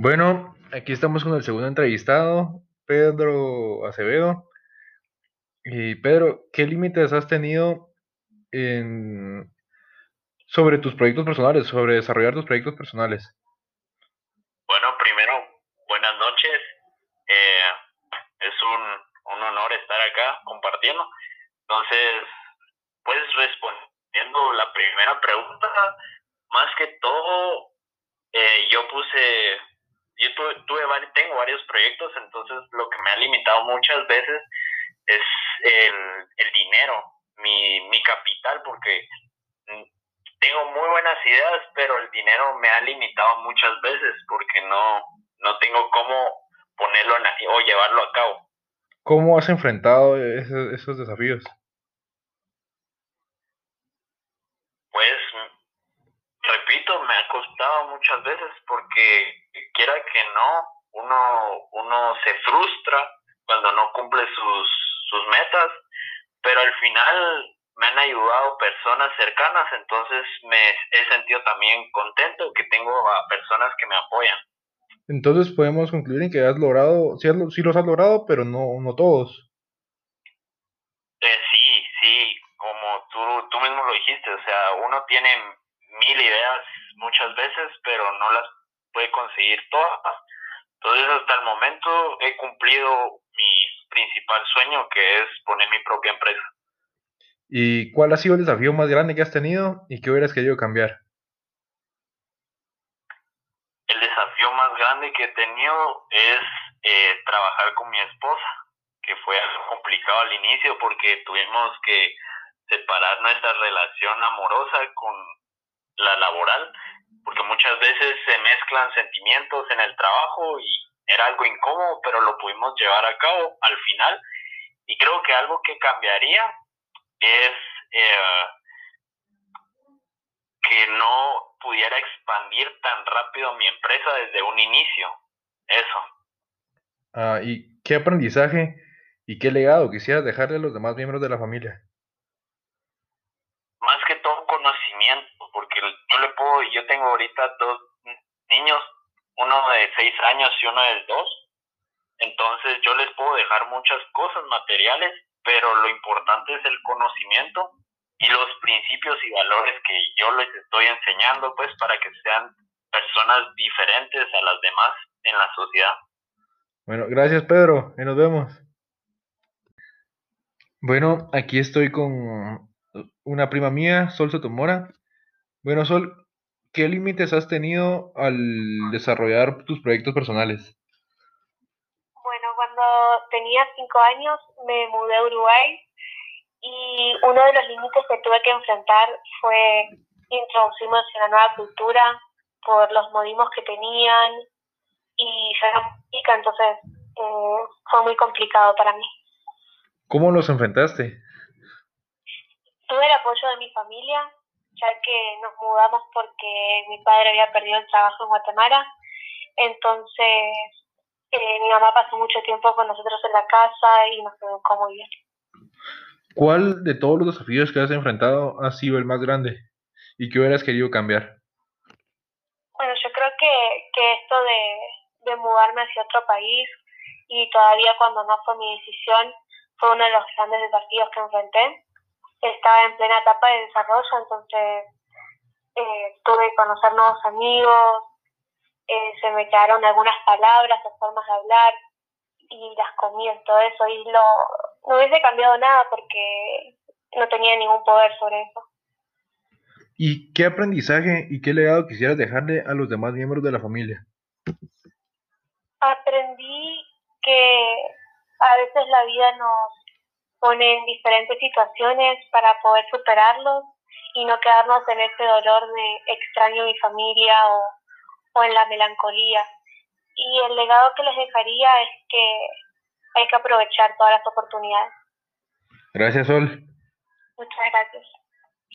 Bueno, aquí estamos con el segundo entrevistado, Pedro Acevedo. Y Pedro, ¿qué límites has tenido en... sobre tus proyectos personales, sobre desarrollar tus proyectos personales? Bueno, primero, buenas noches. Eh, es un, honor estar acá compartiendo. Entonces, pues respondiendo la primera pregunta, más que todo, eh, yo puse yo tuve, tuve, tengo varios proyectos, entonces lo que me ha limitado muchas veces es el, dinero, mi, mi capital, porque tengo muy buenas ideas, pero el dinero me ha limitado muchas veces porque no, no tengo cómo ponerlo o llevarlo a cabo. ¿Cómo has enfrentado esos desafíos? Costado muchas veces porque quiera que no, uno, uno se frustra cuando no cumple sus, sus metas, pero al final me han ayudado personas cercanas, entonces me he sentido también contento que tengo a personas que me apoyan. Entonces podemos concluir en que has logrado, sí, sí los has logrado, pero no, no todos. Eh, sí, sí, como tú, tú mismo lo dijiste, o sea, uno tiene mil ideas muchas veces, pero no las puede conseguir todas. Entonces, hasta el momento he cumplido mi principal sueño, que es poner mi propia empresa. ¿Y cuál ha sido el desafío más grande que has tenido y qué hubieras querido cambiar? El desafío más grande que he tenido es eh, trabajar con mi esposa, que fue algo complicado al inicio porque tuvimos que separar nuestra relación amorosa con la laboral, porque muchas veces se mezclan sentimientos en el trabajo y era algo incómodo, pero lo pudimos llevar a cabo al final. Y creo que algo que cambiaría es eh, que no pudiera expandir tan rápido mi empresa desde un inicio. Eso. Ah, ¿Y qué aprendizaje y qué legado quisieras dejarle a los demás miembros de la familia? Más que todo conocimiento porque yo tengo ahorita dos niños, uno de seis años y uno de dos, entonces yo les puedo dejar muchas cosas materiales, pero lo importante es el conocimiento y los principios y valores que yo les estoy enseñando, pues para que sean personas diferentes a las demás en la sociedad. Bueno, gracias Pedro, y nos vemos. Bueno, aquí estoy con una prima mía, Sol Sotomora. Bueno, Sol, ¿qué límites has tenido al desarrollar tus proyectos personales? Bueno, cuando tenía cinco años me mudé a Uruguay y uno de los límites que tuve que enfrentar fue introducirme en una nueva cultura por los modismos que tenían y ser música, entonces eh, fue muy complicado para mí. ¿Cómo los enfrentaste? Tuve el apoyo de mi familia, ya que nos mudamos porque mi padre había perdido el trabajo en Guatemala. Entonces, eh, mi mamá pasó mucho tiempo con nosotros en la casa y nos educó muy bien. ¿Cuál de todos los desafíos que has enfrentado ha sido el más grande y qué hubieras querido cambiar? Bueno, yo creo que, que esto de, de mudarme hacia otro país y todavía cuando no fue mi decisión fue uno de los grandes desafíos que enfrenté estaba en plena etapa de desarrollo, entonces eh, tuve que conocer nuevos amigos, eh, se me quedaron algunas palabras o formas de hablar y las comí todo eso y lo, no hubiese cambiado nada porque no tenía ningún poder sobre eso. ¿Y qué aprendizaje y qué legado quisieras dejarle a los demás miembros de la familia? Aprendí que a veces la vida nos ponen diferentes situaciones para poder superarlos y no quedarnos en ese dolor de extraño a mi familia o, o en la melancolía. Y el legado que les dejaría es que hay que aprovechar todas las oportunidades. Gracias, Sol. Muchas gracias.